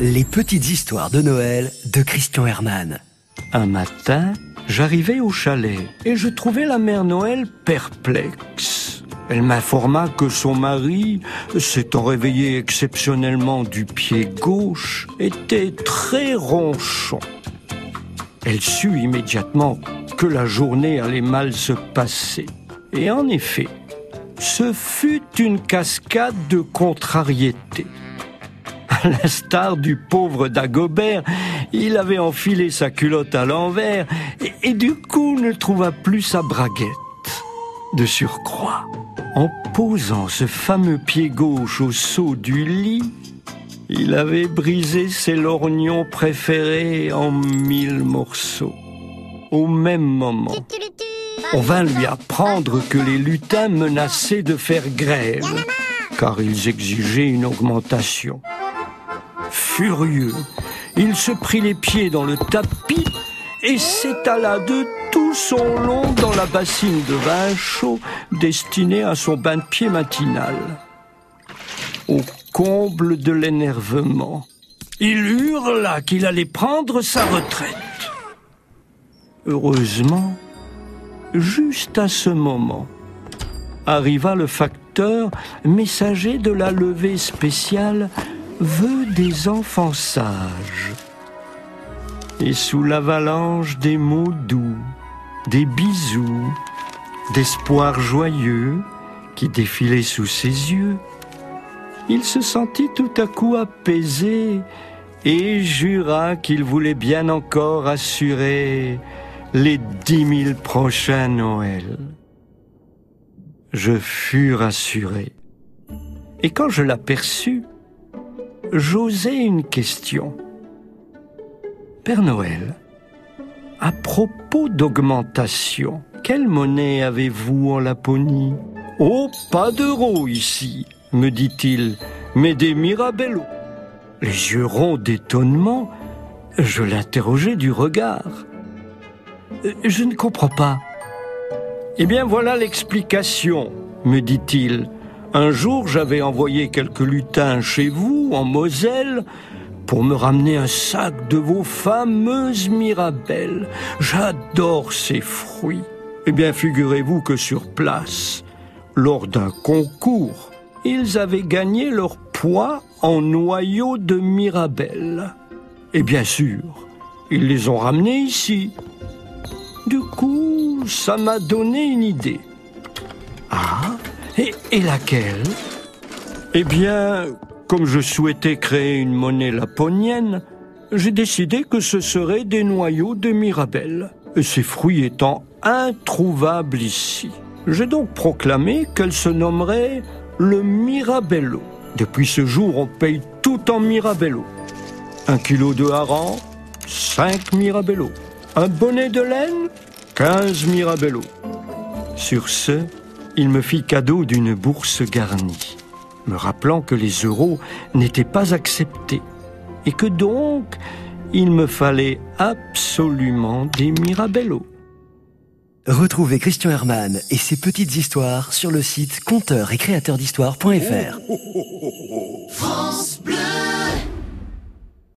Les petites histoires de Noël de Christian Herman. Un matin, j'arrivai au chalet et je trouvai la mère Noël perplexe. Elle m'informa que son mari, s'étant réveillé exceptionnellement du pied gauche, était très ronchon. Elle sut immédiatement que la journée allait mal se passer. Et en effet, ce fut une cascade de contrariétés. À l'instar du pauvre Dagobert, il avait enfilé sa culotte à l'envers et, et, du coup ne trouva plus sa braguette. De surcroît, en posant ce fameux pied gauche au seau du lit, il avait brisé ses lorgnons préférés en mille morceaux. Au même moment, on vint lui apprendre que les lutins menaçaient de faire grève, car ils exigeaient une augmentation. Furieux, il se prit les pieds dans le tapis et s'étala de tout son long dans la bassine de vin chaud destinée à son bain de pied matinal. Au comble de l'énervement, il hurla qu'il allait prendre sa retraite. Heureusement, juste à ce moment, arriva le facteur, messager de la levée spéciale, vœu des enfants sages. Et sous l'avalanche des mots doux, des bisous, d'espoirs joyeux qui défilaient sous ses yeux, il se sentit tout à coup apaisé et jura qu'il voulait bien encore assurer les dix mille prochains Noëls. Je fus rassuré. Et quand je l'aperçus, j'osai une question. Père Noël, à propos d'augmentation, quelle monnaie avez-vous en Laponie? Oh, pas d'euros ici, me dit-il, mais des mirabellos. Les yeux ronds d'étonnement, je l'interrogeai du regard. Je ne comprends pas. Eh bien voilà l'explication, me dit-il. Un jour j'avais envoyé quelques lutins chez vous, en Moselle, pour me ramener un sac de vos fameuses mirabelles. J'adore ces fruits. Eh bien figurez-vous que sur place, lors d'un concours, ils avaient gagné leur poids en noyaux de mirabelles. Et bien sûr, ils les ont ramenés ici. Du coup, ça m'a donné une idée. Ah, et, laquelle? Eh bien, comme je souhaitais créer une monnaie laponienne, j'ai décidé que ce seraient des noyaux de mirabelle, ces fruits étant introuvables ici. J'ai donc proclamé qu'elle se nommerait le Mirabello. Depuis ce jour, on paye tout en Mirabello. Un kilo de hareng, cinq Mirabello. Un bonnet de laine, quinze Mirabello. Sur ce, il me fit cadeau d'une bourse garnie, me rappelant que les euros n'étaient pas acceptés et que donc il me fallait absolument des Mirabello. Retrouvez Christian Herman et ses petites histoires sur le site conteur et créateur d'histoire.fr. France Bleu